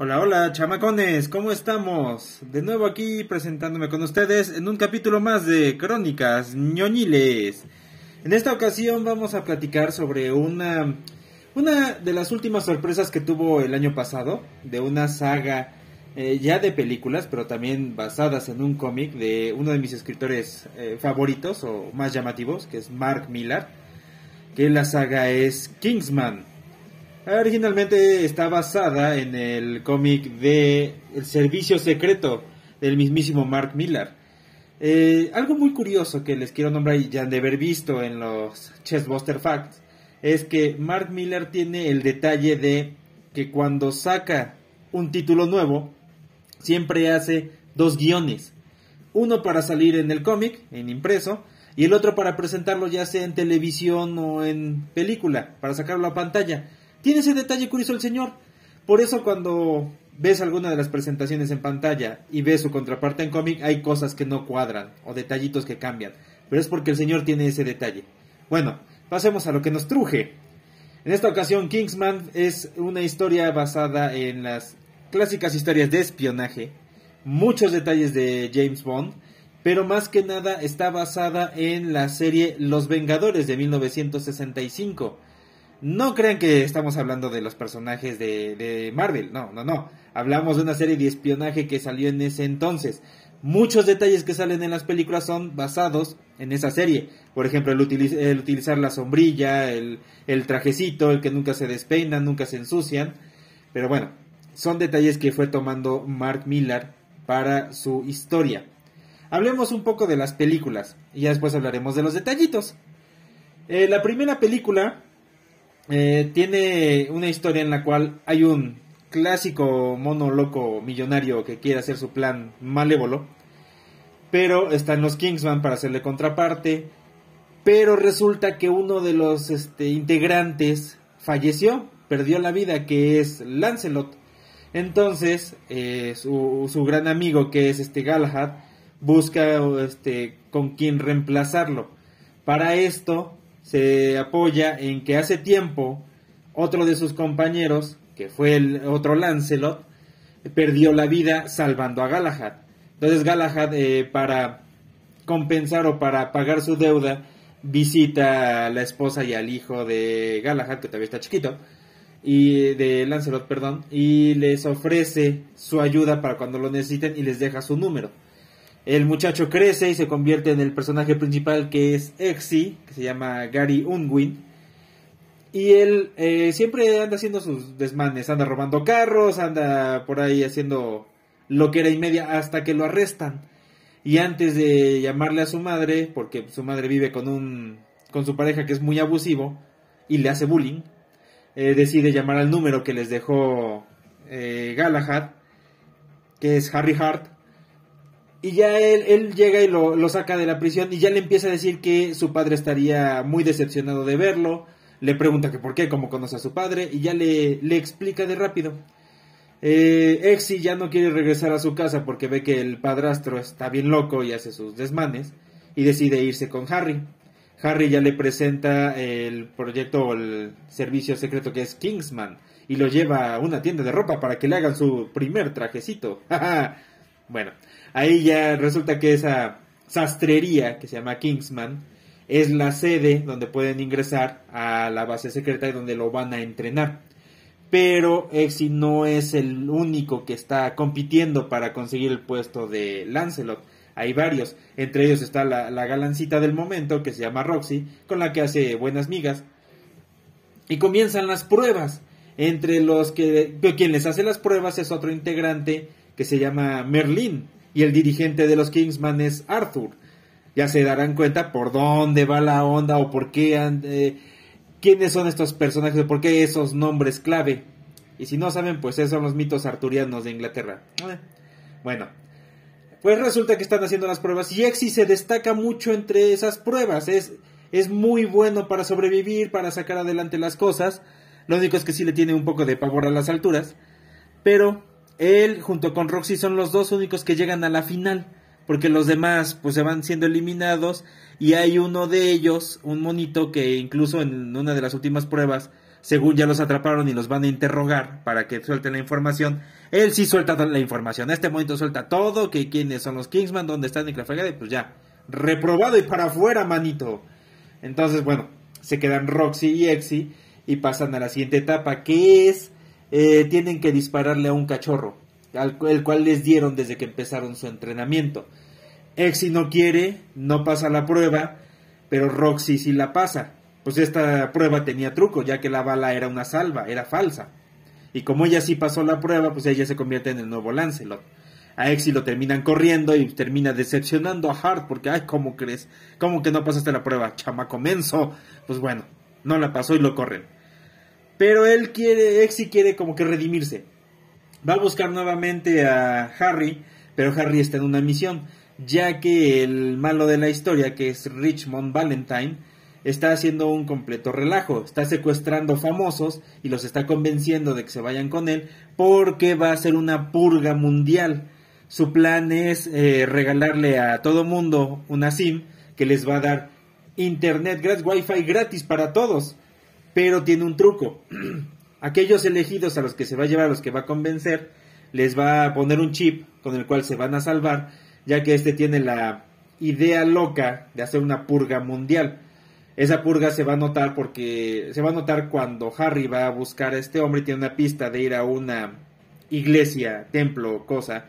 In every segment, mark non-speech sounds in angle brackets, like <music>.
Hola, hola, chamacones, ¿cómo estamos? De nuevo aquí presentándome con ustedes en un capítulo más de Crónicas ñoñiles. En esta ocasión vamos a platicar sobre una, una de las últimas sorpresas que tuvo el año pasado, de una saga eh, ya de películas, pero también basadas en un cómic de uno de mis escritores eh, favoritos o más llamativos, que es Mark Millar, que la saga es Kingsman. Originalmente está basada en el cómic de El Servicio Secreto del mismísimo Mark Millar. Eh, algo muy curioso que les quiero nombrar y ya han de haber visto en los Chessbuster Facts es que Mark Millar tiene el detalle de que cuando saca un título nuevo siempre hace dos guiones. Uno para salir en el cómic, en impreso, y el otro para presentarlo ya sea en televisión o en película, para sacarlo a pantalla. Tiene ese detalle curioso el señor. Por eso cuando ves alguna de las presentaciones en pantalla y ves su contraparte en cómic, hay cosas que no cuadran o detallitos que cambian. Pero es porque el señor tiene ese detalle. Bueno, pasemos a lo que nos truje. En esta ocasión, Kingsman es una historia basada en las clásicas historias de espionaje, muchos detalles de James Bond, pero más que nada está basada en la serie Los Vengadores de 1965 no crean que estamos hablando de los personajes de, Marvel, no, no, no. Hablamos de una serie de espionaje que salió en ese entonces. Muchos detalles que salen en las películas son basados en esa serie. Por ejemplo, el, utilizar la sombrilla, el, el, trajecito, el que nunca se despeinan, nunca se ensucian. Pero bueno, son detalles que fue tomando Mark Millar para su historia. Hablemos un poco de las películas y ya después hablaremos de los detallitos. Eh, la primera película eh, tiene una historia en la cual hay un clásico mono loco millonario que quiere hacer su plan malévolo, pero están los Kingsman para hacerle contraparte, pero resulta que uno de los este, integrantes falleció, perdió la vida, que es Lancelot. Entonces, eh, su, gran amigo, que es este Galahad, busca este, con quién reemplazarlo. Para esto, se apoya en que hace tiempo otro de sus compañeros, que fue el otro Lancelot, perdió la vida salvando a Galahad. Entonces Galahad, eh, para compensar o para pagar su deuda, visita a la esposa y al hijo de Galahad, que todavía está chiquito, y de Lancelot, perdón, y les ofrece su ayuda para cuando lo necesiten y les deja su número. El muchacho crece y se convierte en el personaje principal que es Exy, que se llama Gary Unwin. Y él eh, siempre anda haciendo sus desmanes, anda robando carros, anda por ahí haciendo lo que era y media hasta que lo arrestan. Y antes de llamarle a su madre, porque su madre vive con un con su pareja que es muy abusivo y le hace bullying, eh, decide llamar al número que les dejó eh, Galahad, que es Harry Hart, y ya él, él llega y lo, lo, saca de la prisión y ya le empieza a decir que su padre estaría muy decepcionado de verlo. Le pregunta que por qué, cómo conoce a su padre y ya le, le explica de rápido. Eh, Exy ya no quiere regresar a su casa porque ve que el padrastro está bien loco y hace sus desmanes y decide irse con Harry. Harry ya le presenta el proyecto o el servicio secreto que es Kingsman y lo lleva a una tienda de ropa para que le hagan su primer trajecito. <laughs> bueno, Ahí ya resulta que esa sastrería que se llama Kingsman es la sede donde pueden ingresar a la base secreta y donde lo van a entrenar. Pero Exy no es el único que está compitiendo para conseguir el puesto de Lancelot. Hay varios, entre ellos está la, la galancita del momento que se llama Roxy, con la que hace buenas migas. Y comienzan las pruebas. Entre los que quien les hace las pruebas es otro integrante que se llama Merlin, y el dirigente de los Kingsman es Arthur. Ya se darán cuenta por dónde va la onda o por qué, eh, quiénes son estos personajes, por qué esos nombres clave. Y si no saben, pues esos son los mitos arturianos de Inglaterra. Eh, bueno, pues resulta que están haciendo las pruebas y Exy se destaca mucho entre esas pruebas. Es, es muy bueno para sobrevivir, para sacar adelante las cosas. Lo único es que sí le tiene un poco de pavor a las alturas. Pero él junto con Roxy son los dos únicos que llegan a la final, porque los demás pues se van siendo eliminados y hay uno de ellos, un monito que incluso en una de las últimas pruebas según ya los atraparon y los van a interrogar para que suelten la información, él sí suelta la información. Este momento suelta todo, que quiénes son los Kingsman, dónde están y la fregada, y pues ya, reprobado y para afuera, manito. Entonces, bueno, se quedan Roxy y Exy y pasan a la siguiente etapa, que es, eh, tienen que dispararle a un cachorro, al, cual les dieron desde que empezaron su entrenamiento. Exy no quiere, no pasa la prueba, pero Roxy sí la pasa. Pues esta prueba tenía truco, ya que la bala era una salva, era falsa. Y como ella sí pasó la prueba, pues ella se convierte en el nuevo Lancelot. A Exy lo terminan corriendo y termina decepcionando a Hart porque, ay, ¿cómo crees? ¿Cómo que no pasaste la prueba? Chamaco menso. Pues bueno, no la pasó y lo corren. Pero él quiere, Exy quiere como que redimirse. Va a buscar nuevamente a Harry, pero Harry está en una misión ya que el malo de la historia, que es Richmond Valentine, está haciendo un completo relajo, está secuestrando famosos y los está convenciendo de que se vayan con él porque va a ser una purga mundial. Su plan es eh, regalarle a todo mundo una SIM que les va a dar internet gratis, wifi gratis para todos, pero tiene un truco. <clears throat> Aquellos elegidos a los que se va a llevar, a los que va a convencer, les va a poner un chip con el cual se van a salvar ya que este tiene la idea loca de hacer una purga mundial. Esa purga se va a notar porque se va a notar cuando Harry va a buscar a este hombre y tiene una pista de ir a una iglesia, templo, cosa,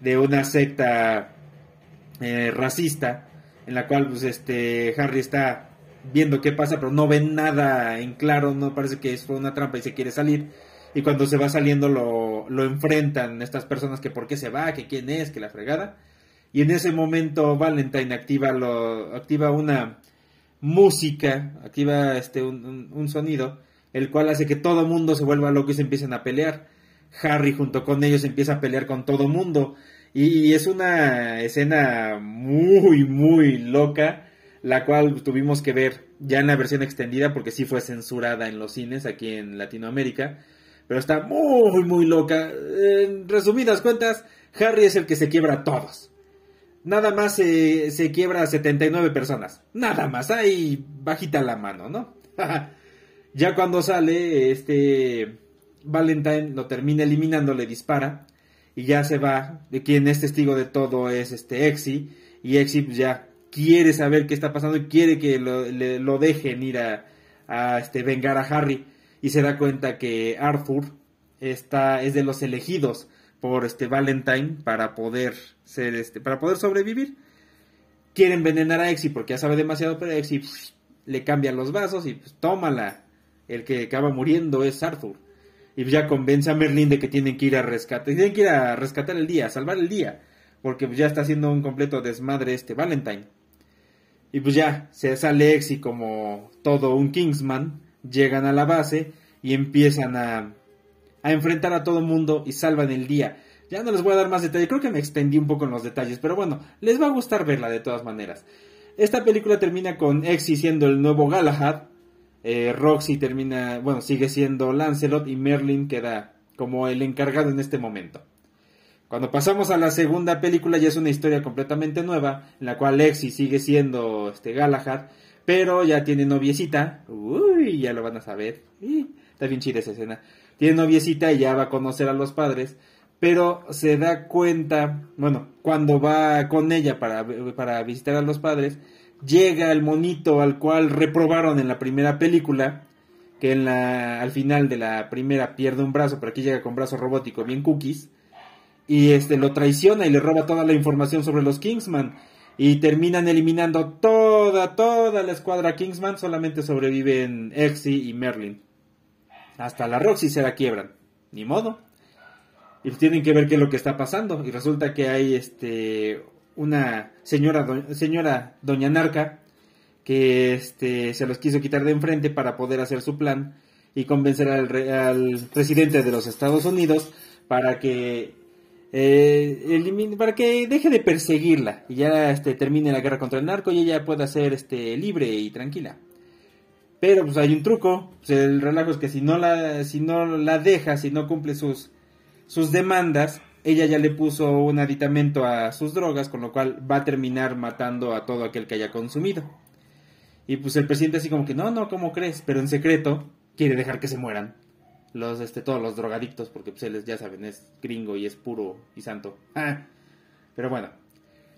de una secta eh, racista, en la cual pues este Harry está viendo qué pasa, pero no ve nada en claro, no parece que es una trampa y se quiere salir. Y cuando se va saliendo lo, lo enfrentan estas personas que por qué se va, que quién es, que la fregada y en ese momento Valentine activa, lo, activa una música, activa este, un, sonido, el cual hace que todo mundo se vuelva loco y se empiecen a pelear. Harry junto con ellos empieza a pelear con todo mundo. Y es una escena muy, muy loca, la cual tuvimos que ver ya en la versión extendida porque sí fue censurada en los cines aquí en Latinoamérica. Pero está muy, muy loca. En resumidas cuentas, Harry es el que se quiebra a todos nada más se, se quiebra a 79 personas. Nada más, ahí bajita la mano, ¿no? <laughs> ya cuando sale, este Valentine lo termina eliminando, le dispara y ya se va. De quien es testigo de todo es este Exy y Exy pues, ya quiere saber qué está pasando y quiere que lo, lo dejen ir a, este, vengar a Harry y se da cuenta que Arthur está, es de los elegidos por este Valentine para poder ser este para poder sobrevivir. Quiere envenenar a Exy porque ya sabe demasiado, pero Exy le cambia los vasos y pues tómala. El que acaba muriendo es Arthur. Y ya convence a Merlin de que tienen que ir a rescatar, tienen que ir a rescatar el día, a salvar el día, porque ya está haciendo un completo desmadre este Valentine. Y pues ya, se sale Exy como todo un Kingsman, llegan a la base y empiezan a a enfrentar a todo mundo y salvan el día. Ya no les voy a dar más detalles, creo que me extendí un poco en los detalles, pero bueno, les va a gustar verla de todas maneras. Esta película termina con Exy siendo el nuevo Galahad, eh, Roxy termina, bueno, sigue siendo Lancelot y Merlin queda como el encargado en este momento. Cuando pasamos a la segunda película ya es una historia completamente nueva, en la cual Exy sigue siendo este Galahad, pero ya tiene noviecita. Uy, ya lo van a saber. está bien chida esa escena tiene noviecita y ya va a conocer a los padres, pero se da cuenta, bueno, cuando va con ella para, para visitar a los padres, llega el monito al cual reprobaron en la primera película, que en la, al final de la primera pierde un brazo, pero aquí llega con brazo robótico, bien cookies, y este lo traiciona y le roba toda la información sobre los Kingsman. Y terminan eliminando toda, toda la escuadra Kingsman, solamente sobreviven Exy y Merlin. Hasta la Roxy se la quiebran. Ni modo. Y tienen que ver qué es lo que está pasando. Y resulta que hay este una señora, señora Doña Narca que este, se los quiso quitar de enfrente para poder hacer su plan y convencer al, al presidente de los Estados Unidos para que eh, para que deje de perseguirla y ya este, termine la guerra contra el narco y ella pueda ser este, libre y tranquila. Pero pues hay un truco, pues, el relajo es que si no la, si no la deja, si no cumple sus, sus demandas, ella ya le puso un aditamento a sus drogas, con lo cual va a terminar matando a todo aquel que haya consumido. Y pues el presidente así como que, no, no, ¿cómo crees? Pero en secreto, quiere dejar que se mueran. Los, este, todos los drogadictos, porque pues él ya saben, es gringo y es puro y santo. Ah. Pero bueno,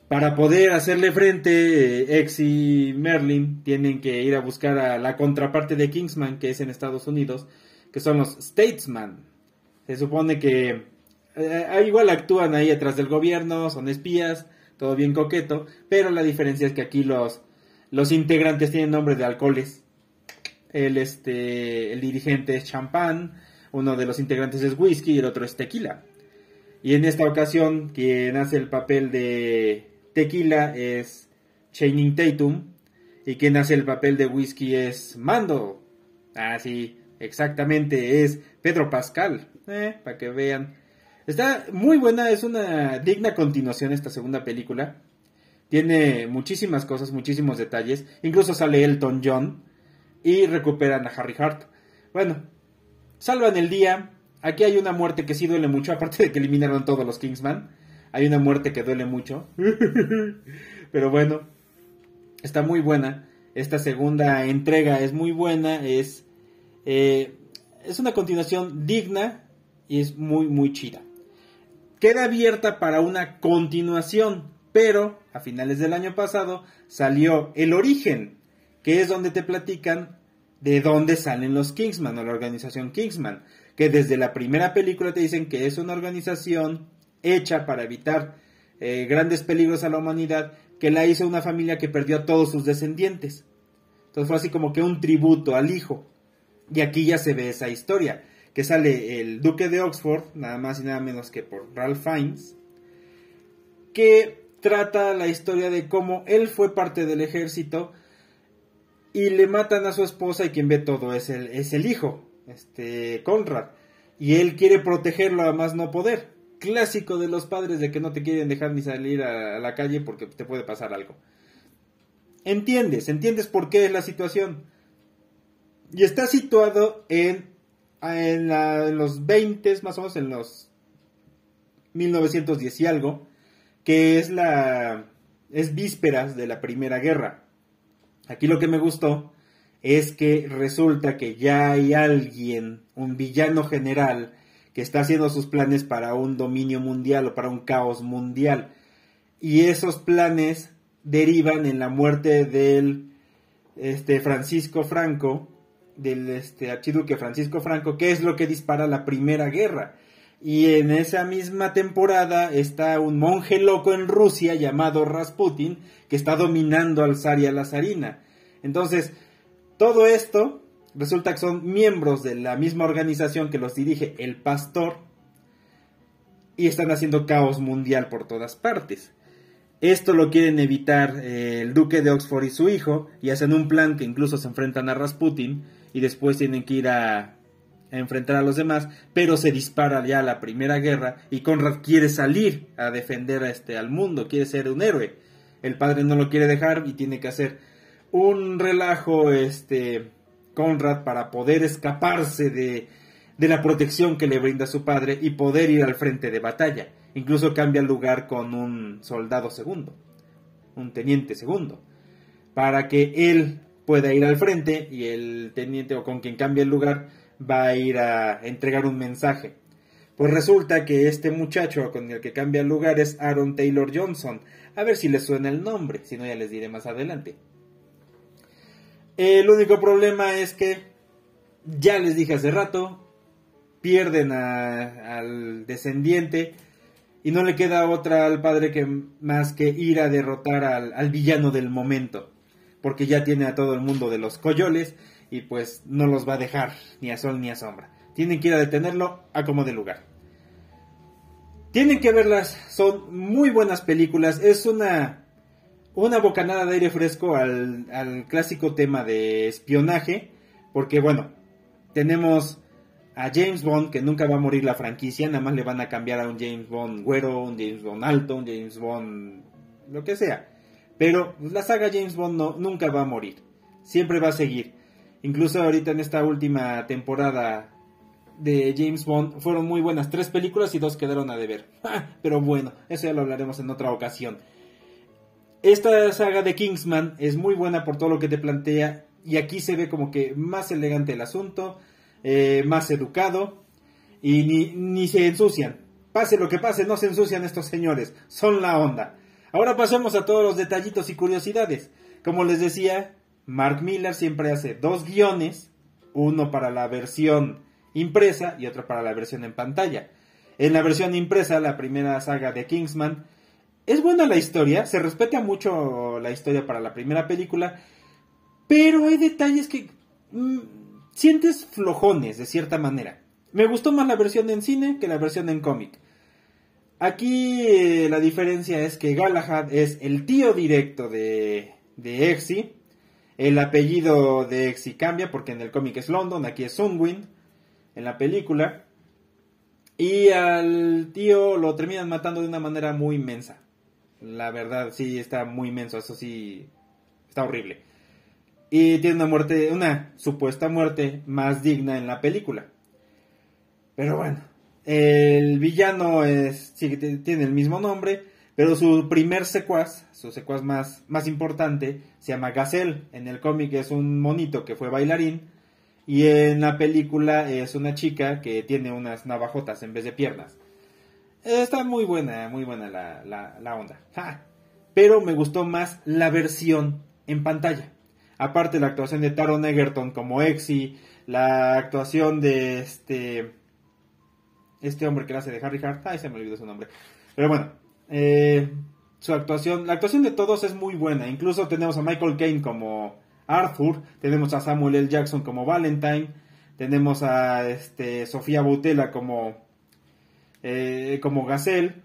para poder hacerle frente, X y Merlin tienen que ir a buscar a la contraparte de Kingsman, que es en Estados Unidos, que son los Statesman. Se supone que eh, igual actúan ahí detrás del gobierno, son espías, todo bien coqueto, pero la diferencia es que aquí los, los integrantes tienen nombre de alcoholes. El, este, el dirigente es champán, uno de los integrantes es whisky y el otro es tequila. Y en esta ocasión, quien hace el papel de Tequila es Channing Tatum. Y quien hace el papel de Whisky es Mando. Ah, sí, exactamente, es Pedro Pascal. Eh, para que vean. Está muy buena, es una digna continuación esta segunda película. Tiene muchísimas cosas, muchísimos detalles. Incluso sale Elton John y recuperan a Harry Hart. Bueno, salvan el día. Aquí hay una muerte que sí duele mucho, aparte de que eliminaron todos los Kingsman. Hay una muerte que duele mucho. <laughs> Pero bueno, está muy buena. Esta segunda entrega es muy buena. Es, eh, es una continuación digna y es muy, muy chida. Queda abierta para una continuación. Pero a finales del año pasado salió El Origen, que es donde te platican de dónde salen los Kingsman o la organización Kingsman. Que desde la primera película te dicen que es una organización hecha para evitar eh, grandes peligros a la humanidad, que la hizo una familia que perdió a todos sus descendientes. Entonces fue así como que un tributo al hijo. Y aquí ya se ve esa historia, que sale el duque de Oxford, nada más y nada menos que por Ralph Fiennes, que trata la historia de cómo él fue parte del ejército y le matan a su esposa y quien ve todo es el, es el hijo, este Conrad. Y él quiere protegerlo a más no poder clásico de los padres de que no te quieren dejar ni salir a, la calle porque te puede pasar algo. Entiendes, entiendes por qué es la situación. Y está situado en, en, los 20, más o menos en los 1910 y algo, que es la es vísperas de la Primera Guerra. Aquí lo que me gustó es que resulta que ya hay alguien, un villano general, que está haciendo sus planes para un dominio mundial o para un caos mundial. Y esos planes derivan en la muerte del este, Francisco Franco, del este, archiduque Francisco Franco, que es lo que dispara la Primera Guerra. Y en esa misma temporada está un monje loco en Rusia llamado Rasputin, que está dominando al zar y a la zarina. Entonces, todo esto resulta que son miembros de la misma organización que los dirige el pastor y están haciendo caos mundial por todas partes. Esto lo quieren evitar eh, el duque de Oxford y su hijo y hacen un plan que incluso se enfrentan a Rasputin y después tienen que ir a, enfrentar a los demás, pero se dispara ya la primera guerra y Conrad quiere salir a defender a este, al mundo, quiere ser un héroe. El padre no lo quiere dejar y tiene que hacer un relajo este Conrad para poder escaparse de, la protección que le brinda su padre y poder ir al frente de batalla. Incluso cambia el lugar con un soldado segundo, un teniente segundo, para que él pueda ir al frente y el teniente o con quien cambia el lugar va a ir a entregar un mensaje. Pues resulta que este muchacho con el que cambia lugar es Aaron Taylor Johnson. A ver si les suena el nombre, si no ya les diré más adelante. El único problema es que, ya les dije hace rato, pierden al descendiente y no le queda otra al padre que más que ir a derrotar al, villano del momento, porque ya tiene a todo el mundo de los coyoles y pues no los va a dejar ni a sol ni a sombra. Tienen que ir a detenerlo a como de lugar. Tienen que verlas, son muy buenas películas, es una una bocanada de aire fresco al, clásico tema de espionaje, porque bueno, tenemos a James Bond, que nunca va a morir la franquicia, nada más le van a cambiar a un James Bond güero, un James Bond alto, un James Bond lo que sea. Pero la saga James Bond no, nunca va a morir, siempre va a seguir. Incluso ahorita en esta última temporada de James Bond fueron muy buenas, tres películas y dos quedaron a deber. <laughs> Pero bueno, eso ya lo hablaremos en otra ocasión. Esta saga de Kingsman es muy buena por todo lo que te plantea y aquí se ve como que más elegante el asunto, eh, más educado y ni, ni se ensucian. Pase lo que pase, no se ensucian estos señores, son la onda. Ahora pasemos a todos los detallitos y curiosidades. Como les decía, Mark Miller siempre hace dos guiones, uno para la versión impresa y otro para la versión en pantalla. En la versión impresa, la primera saga de Kingsman, es buena la historia, se respeta mucho la historia para la primera película, pero hay detalles que mm, sientes flojones de cierta manera. Me gustó más la versión en cine que la versión en cómic. Aquí eh, la diferencia es que Galahad es el tío directo de, de Exy. El apellido de Exy cambia porque en el cómic es London, aquí es Sunwin en la película. Y al tío lo terminan matando de una manera muy inmensa. La verdad, sí, está muy inmenso, eso sí, está horrible. Y tiene una muerte, una supuesta muerte más digna en la película. Pero bueno, el villano es, sí, tiene el mismo nombre, pero su primer secuaz, su secuaz más, más importante, se llama Gazelle. En el cómic es un monito que fue bailarín. Y en la película es una chica que tiene unas navajotas en vez de piernas. Está muy buena, muy buena la, la, onda. Pero me gustó más la versión en pantalla. Aparte la actuación de Taron Egerton como Exy, la actuación de este este hombre que hace de Harry Hart, ay se me olvidó su nombre. Pero bueno, eh, su actuación, la actuación de todos es muy buena. Incluso tenemos a Michael Caine como Arthur, tenemos a Samuel L. Jackson como Valentine, tenemos a este, Sofía Boutella como, eh, como Gazelle.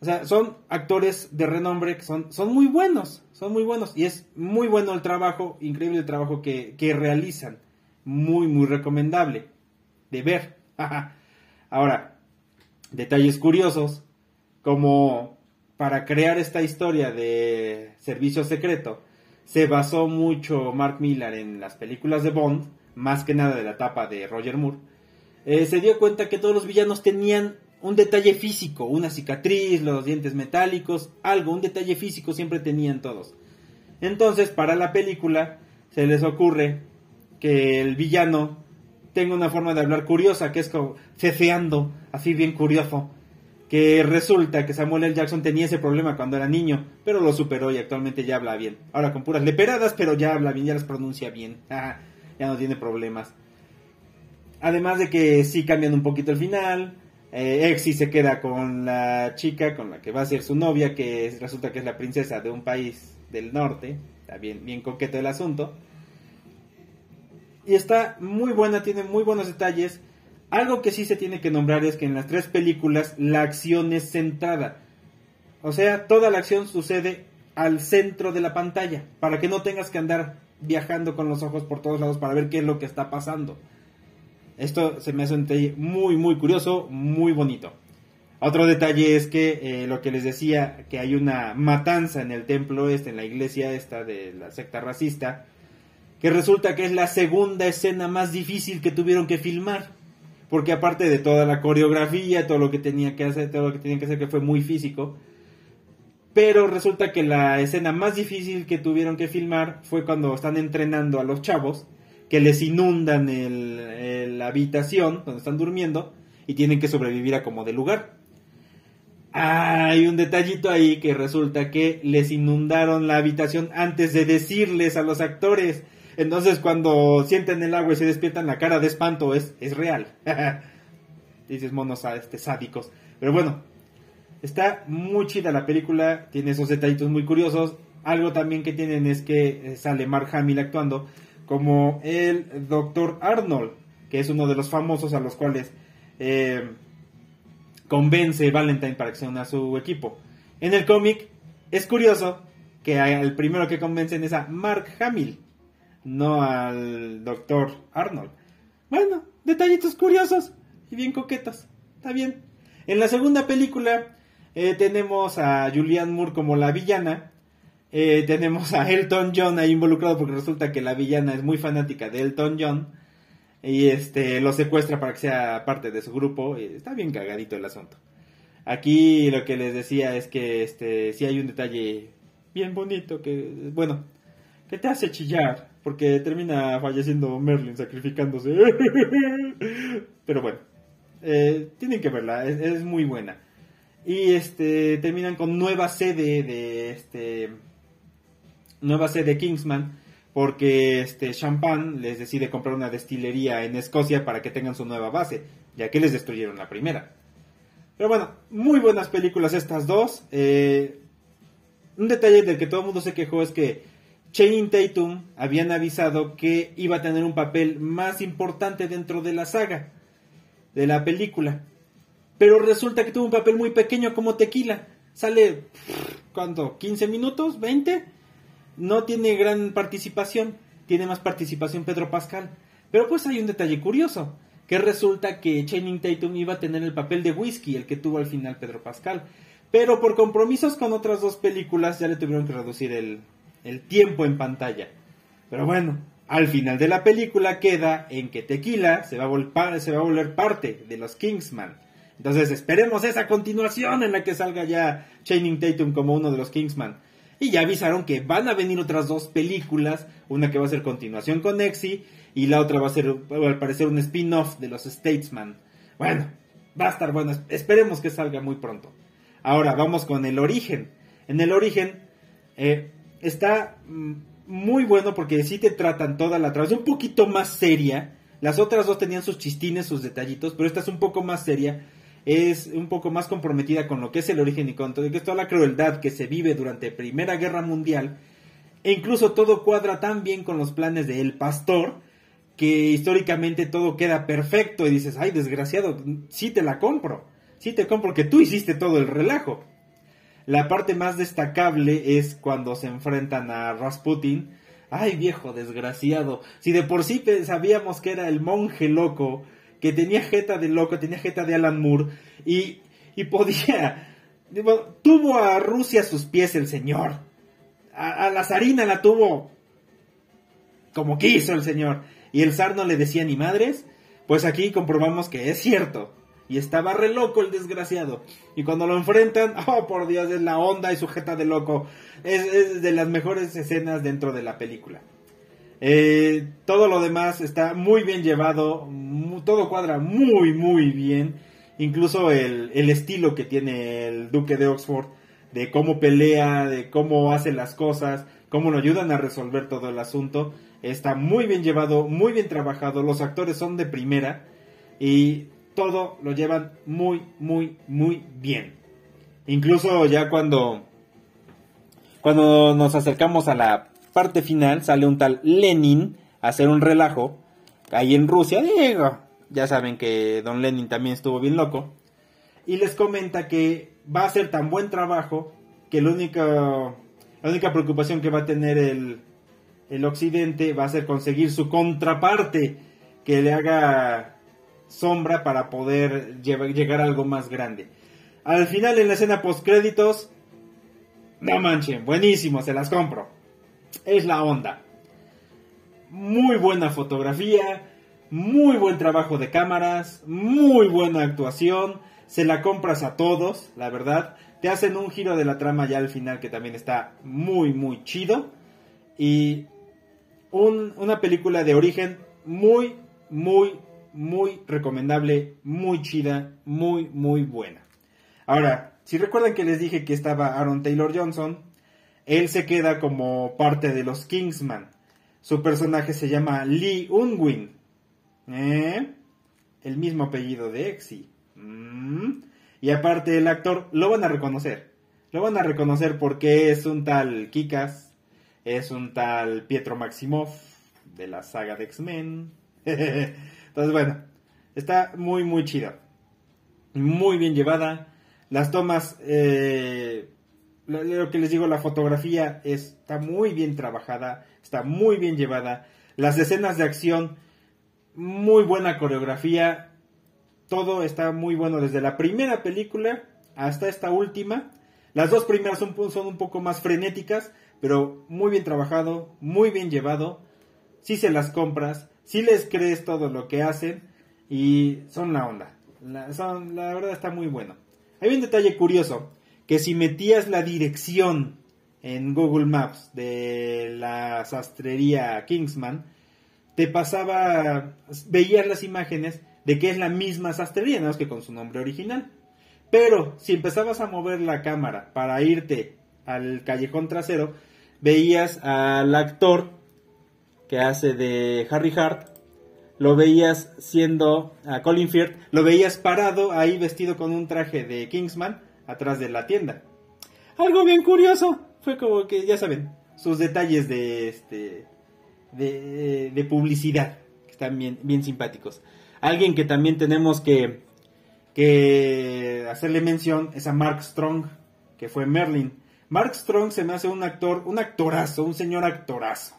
O sea, son actores de renombre que son, son muy buenos, son muy buenos. Y es muy bueno el trabajo, increíble el trabajo que, que realizan. Muy, muy recomendable de ver. <laughs> Ahora, detalles curiosos, como para crear esta historia de servicio secreto, se basó mucho Mark Millar en las películas de Bond, más que nada de la etapa de Roger Moore, eh, se dio cuenta que todos los villanos tenían un detalle físico, una cicatriz, los dientes metálicos, algo, un detalle físico siempre tenían todos. Entonces, para la película, se les ocurre que el villano tenga una forma de hablar curiosa, que es como cefeando, así bien curioso que resulta que Samuel L. Jackson tenía ese problema cuando era niño, pero lo superó y actualmente ya habla bien. Ahora con puras leperadas, pero ya habla bien, ya las pronuncia bien. Ya no tiene problemas. Además de que sí cambian un poquito el final. Eh, Exy se queda con la chica con la que va a ser su novia, que resulta que es la princesa de un país del norte. Está bien, bien coqueto el asunto. Y está muy buena, tiene muy buenos detalles. Algo que sí se tiene que nombrar es que en las tres películas la acción es centrada. O sea, toda la acción sucede al centro de la pantalla, para que no tengas que andar viajando con los ojos por todos lados para ver qué es lo que está pasando. Esto se me hace muy, muy curioso, muy bonito. Otro detalle es que eh, lo que les decía, que hay una matanza en el templo este, en la iglesia esta de la secta racista, que resulta que es la segunda escena más difícil que tuvieron que filmar porque aparte de toda la coreografía, todo lo que tenía que hacer, todo lo que tenía que hacer que fue muy físico, pero resulta que la escena más difícil que tuvieron que filmar fue cuando están entrenando a los chavos, que les inundan la habitación donde están durmiendo y tienen que sobrevivir a como de lugar. hay un detallito ahí que resulta que les inundaron la habitación antes de decirles a los actores. Entonces cuando sienten el agua y se despiertan la cara de espanto es, es real. <laughs> Dices monos este, sádicos. Pero bueno, está muy chida la película, tiene esos detallitos muy curiosos. Algo también que tienen es que eh, sale Mark Hamill actuando como el Dr. Arnold, que es uno de los famosos a los cuales eh, convence Valentine para que se una a su equipo. En el cómic es curioso que el primero que convencen es a Mark Hamill no al doctor Arnold. Bueno, detallitos curiosos y bien coquetos. Está bien. En la segunda película eh, tenemos a Julianne Moore como la villana. Eh, tenemos a Elton John ahí involucrado porque resulta que la villana es muy fanática de Elton John. Y este lo secuestra para que sea parte de su grupo. Y está bien cagadito el asunto. Aquí lo que les decía es que este sí hay un detalle bien bonito que bueno que te hace chillar porque termina falleciendo Merlin sacrificándose. <laughs> Pero bueno, eh, tienen que verla, es, muy buena. Y este terminan con nueva sede de este nueva sede Kingsman porque este Champagne les decide comprar una destilería en Escocia para que tengan su nueva base, ya que les destruyeron la primera. Pero bueno, muy buenas películas estas dos. Eh, un detalle del que todo el mundo se quejó es que Channing Tatum habían avisado que iba a tener un papel más importante dentro de la saga, de la película. Pero resulta que tuvo un papel muy pequeño como tequila. Sale, ¿cuánto? ¿15 minutos? ¿20? No tiene gran participación. Tiene más participación Pedro Pascal. Pero pues hay un detalle curioso. Que resulta que Channing Tatum iba a tener el papel de Whisky, el que tuvo al final Pedro Pascal. Pero por compromisos con otras dos películas ya le tuvieron que reducir el, el tiempo en pantalla. Pero bueno, al final de la película queda en que Tequila se va a, se volver parte de los Kingsman. Entonces esperemos esa continuación en la que salga ya Channing Tatum como uno de los Kingsman. Y ya avisaron que van a venir otras dos películas, una que va a ser continuación con Exy y la otra va a ser al parecer un spin-off de los Statesman. Bueno, va a estar bueno, esperemos que salga muy pronto. Ahora vamos con el origen. En el origen eh, está mm, muy bueno porque sí te tratan toda la trama. Un poquito más seria. Las otras dos tenían sus chistines, sus detallitos, pero esta es un poco más seria. Es un poco más comprometida con lo que es el origen y con todo, que es toda la crueldad que se vive durante Primera Guerra Mundial. E incluso todo cuadra tan bien con los planes de El Pastor que históricamente todo queda perfecto y dices, ay, desgraciado, sí te la compro. Sí te compro que tú hiciste todo el relajo. La parte más destacable es cuando se enfrentan a Rasputin. Ay, viejo desgraciado. Si de por sí sabíamos que era el monje loco, que tenía jeta de loco, tenía jeta de Alan Moore, y, y podía. tuvo a Rusia a sus pies el señor. A, a la zarina la tuvo como quiso el señor. Y el zar no le decía ni madres. Pues aquí comprobamos que es cierto. Y estaba re loco el desgraciado. Y cuando lo enfrentan, <laughs> oh por Dios, es la onda y sujeta de loco. Es, de las mejores escenas dentro de la película. Eh, todo lo demás está muy bien llevado. todo cuadra muy, muy bien. Incluso el, el estilo que tiene el Duque de Oxford. De cómo pelea, de cómo hace las cosas, cómo lo ayudan a resolver todo el asunto. Está muy bien llevado, muy bien trabajado. Los actores son de primera. Y todo lo llevan muy, muy, muy bien. Incluso ya cuando, cuando nos acercamos a la parte final, sale un tal Lenin a hacer un relajo. Ahí en Rusia, digo, ya saben que Don Lenin también estuvo bien loco. Y les comenta que va a hacer tan buen trabajo que la única, la única preocupación que va a tener el, el occidente va a ser conseguir su contraparte que le haga sombra para poder llegar a algo más grande. Al final en la escena post créditos, no manchen, buenísimo, se las compro. Es la onda. Muy buena fotografía, muy buen trabajo de cámaras, muy buena actuación, se la compras a todos, la verdad. Te hacen un giro de la trama ya al final que también está muy, muy chido. Y una película de origen muy, muy, muy recomendable, muy chida, muy, muy buena. Ahora, si recuerdan que les dije que estaba Aaron Taylor Johnson, él se queda como parte de los Kingsman. Su personaje se llama Lee Unwin. ¿Eh? El mismo apellido de Exy. Mm. Y aparte el actor lo van a reconocer. Lo van a reconocer porque es un tal Kikas, es un tal Pietro Maximoff de la saga de X-Men. <laughs> Entonces, bueno, está muy, muy chida. Muy bien llevada. Las tomas, eh, lo que les digo, la fotografía está muy bien trabajada, está muy bien llevada. Las escenas de acción, muy buena coreografía. Todo está muy bueno desde la primera película hasta esta última. Las dos primeras son, son un poco más frenéticas, pero muy bien trabajado, muy bien llevado. Si se las compras, si les crees todo lo que hacen y son la onda. La, la verdad está muy bueno. Hay un detalle curioso, que si metías la dirección en Google Maps de la sastrería Kingsman, te pasaba, veías las imágenes de que es la misma sastrería, nada más que con su nombre original. Pero si empezabas a mover la cámara para irte al callejón trasero, veías al actor que hace de Harry Hart, lo veías siendo a Colin Firth, lo veías parado ahí vestido con un traje de Kingsman atrás de la tienda. Algo bien curioso, fue como que ya saben, sus detalles de este de, publicidad que están bien, bien simpáticos. Alguien que también tenemos que, que hacerle mención es a Mark Strong, que fue Merlin. Mark Strong se me hace un actor, un actorazo, un señor actorazo.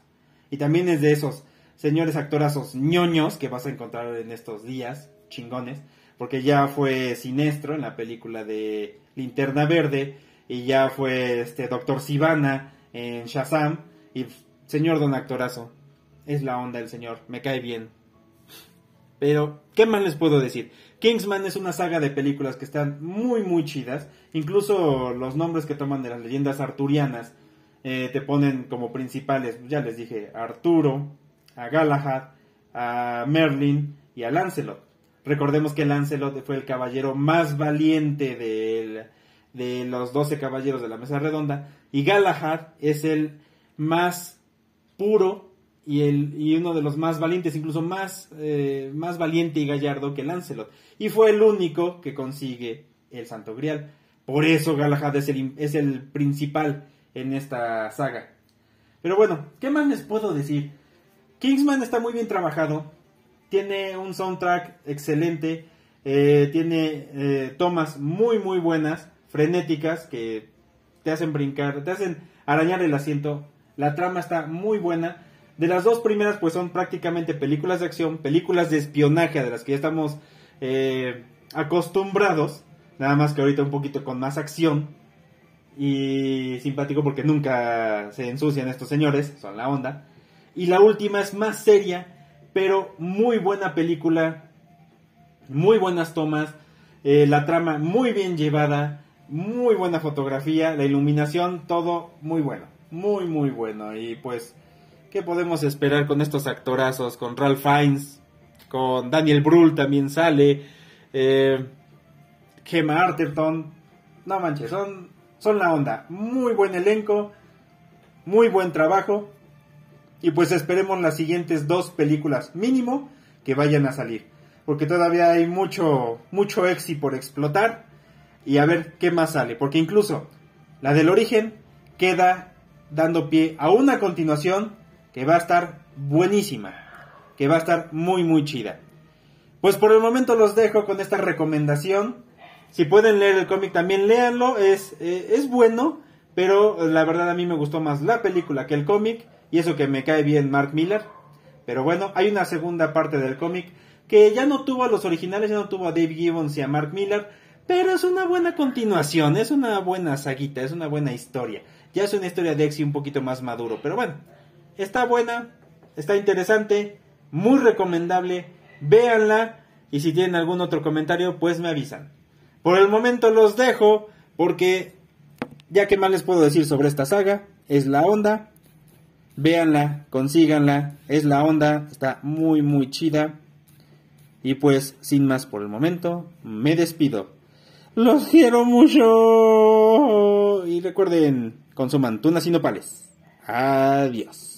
Y también es de esos señores actorazos ñoños que vas a encontrar en estos días, chingones, porque ya fue Sinestro en la película de Linterna Verde y ya fue este Doctor Sivana en Shazam y señor don actorazo, es la onda el señor, me cae bien. Pero, ¿qué más les puedo decir? Kingsman es una saga de películas que están muy, muy chidas. Incluso los nombres que toman de las leyendas arturianas eh, te ponen como principales, ya les dije, a Arturo, a Galahad, a Merlin y a Lancelot. Recordemos que Lancelot fue el caballero más valiente de, los doce caballeros de la mesa redonda y Galahad es el más puro y, el, y uno de los más valientes, incluso más, eh, más valiente y gallardo que Lancelot. Y fue el único que consigue el Santo Grial. Por eso Galahad es el, es el principal en esta saga. Pero bueno, ¿qué más les puedo decir? Kingsman está muy bien trabajado, tiene un soundtrack excelente, eh, tiene eh, tomas muy muy buenas, frenéticas, que te hacen brincar, te hacen arañar el asiento. La trama está muy buena. De las dos primeras, pues son prácticamente películas de acción, películas de espionaje de las que ya estamos eh, acostumbrados, nada más que ahorita un poquito con más acción y simpático porque nunca se ensucian estos señores, son la onda. Y la última es más seria, pero muy buena película, muy buenas tomas, eh, la trama muy bien llevada, muy buena fotografía, la iluminación, todo muy bueno, muy muy bueno y pues ¿Qué podemos esperar con estos actorazos? Con Ralph Fiennes, con Daniel Brühl también sale, eh, Gemma Arterton. No manches, son, son la onda. Muy buen elenco, muy buen trabajo. Y pues esperemos las siguientes dos películas mínimo que vayan a salir. Porque todavía hay mucho, mucho exi por explotar. Y a ver qué más sale. Porque incluso la del origen queda dando pie a una continuación que va a estar buenísima, que va a estar muy muy chida. Pues por el momento los dejo con esta recomendación. Si pueden leer el cómic también léanlo, es, eh, es bueno, pero la verdad a mí me gustó más la película que el cómic, y eso que me cae bien Mark Miller. Pero bueno, hay una segunda parte del cómic que ya no tuvo a los originales, ya no tuvo a Dave Gibbons y a Mark Miller, pero es una buena continuación, es una buena saguita, es una buena historia. Ya es una historia de Exy un poquito más maduro, pero bueno, Está buena, está interesante, muy recomendable. Véanla y si tienen algún otro comentario, pues me avisan. Por el momento los dejo porque ya que más les puedo decir sobre esta saga, es la onda. Véanla, consíganla, es la onda, está muy muy chida. Y pues, sin más por el momento, me despido. Los quiero mucho. Y recuerden, consuman tunas y nopales. Adiós.